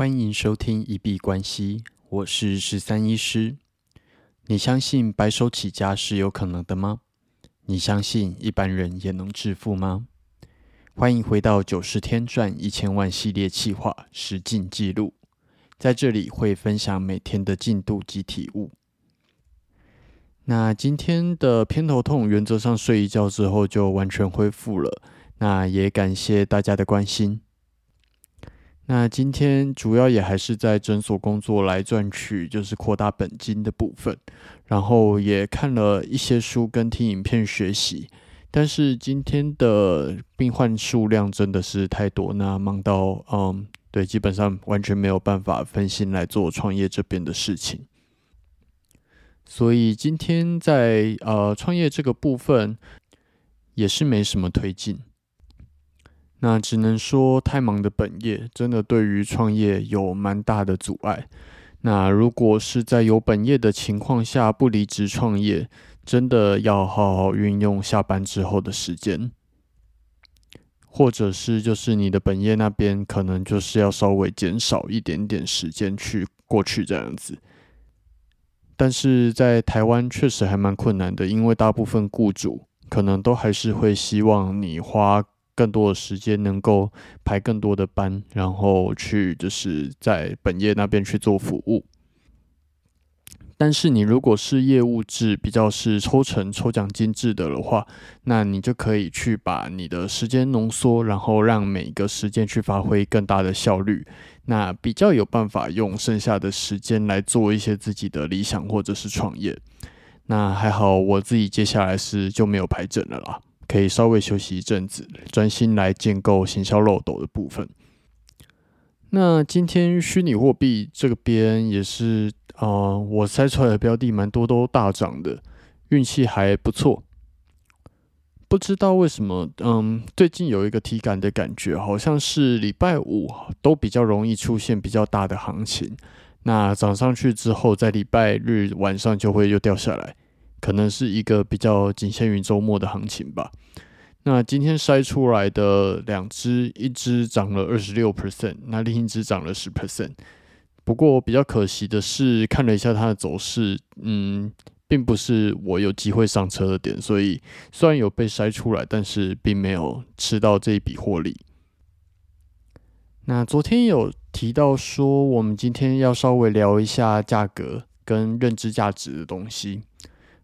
欢迎收听一臂关系，我是十三医师。你相信白手起家是有可能的吗？你相信一般人也能致富吗？欢迎回到九十天赚一千万系列企划实进记录，在这里会分享每天的进度及体悟。那今天的偏头痛，原则上睡一觉之后就完全恢复了。那也感谢大家的关心。那今天主要也还是在诊所工作来赚取，就是扩大本金的部分。然后也看了一些书跟听影片学习。但是今天的病患数量真的是太多，那忙到嗯，对，基本上完全没有办法分心来做创业这边的事情。所以今天在呃创业这个部分也是没什么推进，那只能说太忙的本业真的对于创业有蛮大的阻碍。那如果是在有本业的情况下不离职创业，真的要好好运用下班之后的时间，或者是就是你的本业那边可能就是要稍微减少一点点时间去过去这样子。但是在台湾确实还蛮困难的，因为大部分雇主可能都还是会希望你花更多的时间，能够排更多的班，然后去就是在本业那边去做服务。但是你如果是业务制，比较是抽成、抽奖金制的的话，那你就可以去把你的时间浓缩，然后让每一个时间去发挥更大的效率。那比较有办法用剩下的时间来做一些自己的理想或者是创业。那还好，我自己接下来是就没有排诊了啦，可以稍微休息一阵子，专心来建构行销漏斗的部分。那今天虚拟货币这边也是。啊，我筛出来的标的蛮多都大涨的，运气还不错。不知道为什么，嗯，最近有一个体感的感觉，好像是礼拜五都比较容易出现比较大的行情。那涨上去之后，在礼拜日晚上就会又掉下来，可能是一个比较仅限于周末的行情吧。那今天筛出来的两只，一只涨了二十六 percent，那另一只涨了十 percent。不过比较可惜的是，看了一下它的走势，嗯，并不是我有机会上车的点，所以虽然有被筛出来，但是并没有吃到这一笔获利。那昨天有提到说，我们今天要稍微聊一下价格跟认知价值的东西。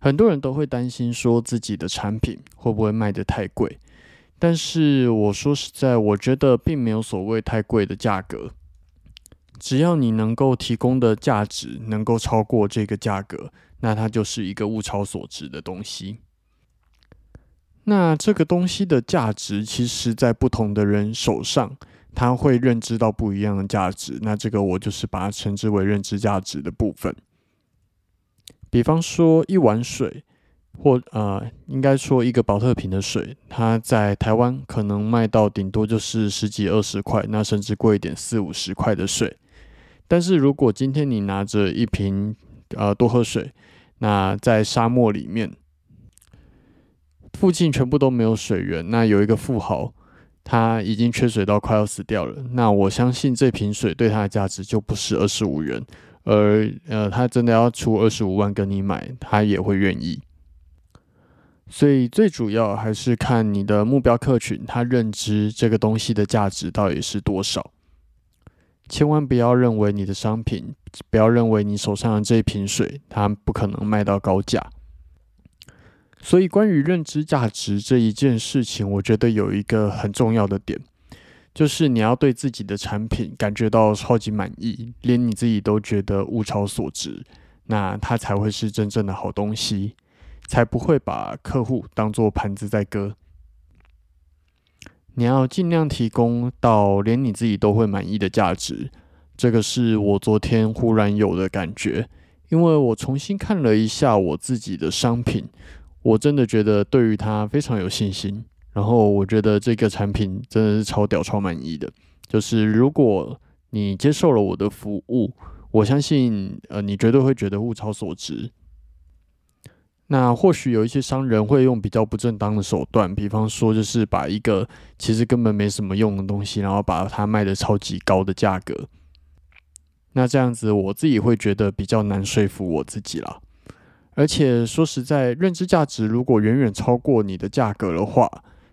很多人都会担心说自己的产品会不会卖得太贵，但是我说实在，我觉得并没有所谓太贵的价格。只要你能够提供的价值能够超过这个价格，那它就是一个物超所值的东西。那这个东西的价值，其实，在不同的人手上，他会认知到不一样的价值。那这个我就是把它称之为认知价值的部分。比方说，一碗水，或呃，应该说一个保特瓶的水，它在台湾可能卖到顶多就是十几二十块，那甚至贵一点四五十块的水。但是如果今天你拿着一瓶呃多喝水，那在沙漠里面，附近全部都没有水源，那有一个富豪他已经缺水到快要死掉了，那我相信这瓶水对他的价值就不是二十五元，而呃他真的要出二十五万跟你买，他也会愿意。所以最主要还是看你的目标客群，他认知这个东西的价值到底是多少。千万不要认为你的商品，不要认为你手上的这一瓶水，它不可能卖到高价。所以，关于认知价值这一件事情，我觉得有一个很重要的点，就是你要对自己的产品感觉到超级满意，连你自己都觉得物超所值，那它才会是真正的好东西，才不会把客户当做盘子在割。你要尽量提供到连你自己都会满意的价值，这个是我昨天忽然有的感觉，因为我重新看了一下我自己的商品，我真的觉得对于它非常有信心，然后我觉得这个产品真的是超屌、超满意的。就是如果你接受了我的服务，我相信呃，你绝对会觉得物超所值。那或许有一些商人会用比较不正当的手段，比方说就是把一个其实根本没什么用的东西，然后把它卖的超级高的价格。那这样子我自己会觉得比较难说服我自己啦。而且说实在，认知价值如果远远超过你的价格的话，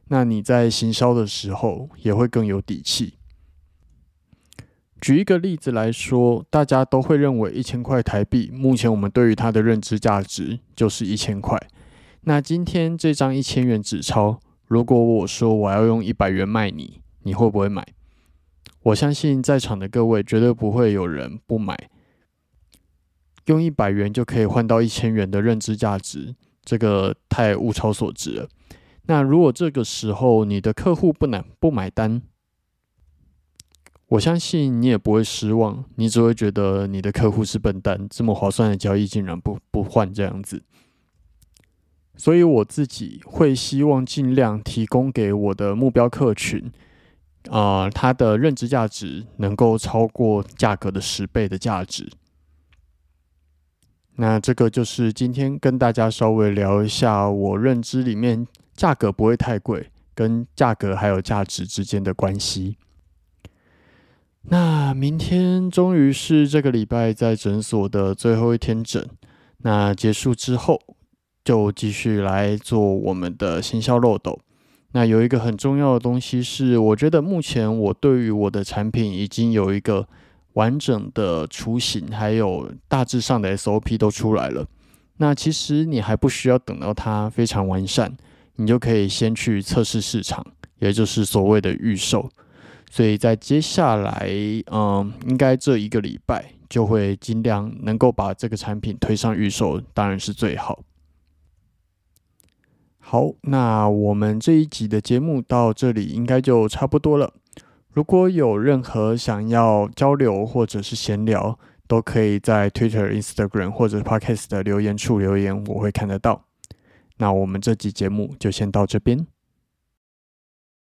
那你在行销的时候也会更有底气。举一个例子来说，大家都会认为一千块台币，目前我们对于它的认知价值就是一千块。那今天这张一千元纸钞，如果我说我要用一百元卖你，你会不会买？我相信在场的各位绝对不会有人不买。用一百元就可以换到一千元的认知价值，这个太物超所值了。那如果这个时候你的客户不买不买单，我相信你也不会失望，你只会觉得你的客户是笨蛋，这么划算的交易竟然不不换这样子。所以我自己会希望尽量提供给我的目标客群，啊，它的认知价值能够超过价格的十倍的价值。那这个就是今天跟大家稍微聊一下我认知里面价格不会太贵，跟价格还有价值之间的关系。那明天终于是这个礼拜在诊所的最后一天诊，那结束之后就继续来做我们的行销漏斗。那有一个很重要的东西是，我觉得目前我对于我的产品已经有一个。完整的雏形还有大致上的 SOP 都出来了，那其实你还不需要等到它非常完善，你就可以先去测试市场，也就是所谓的预售。所以在接下来，嗯，应该这一个礼拜就会尽量能够把这个产品推上预售，当然是最好。好，那我们这一集的节目到这里应该就差不多了。如果有任何想要交流或者是闲聊，都可以在 Twitter、Instagram 或者 Podcast 的留言处留言，我会看得到。那我们这集节目就先到这边。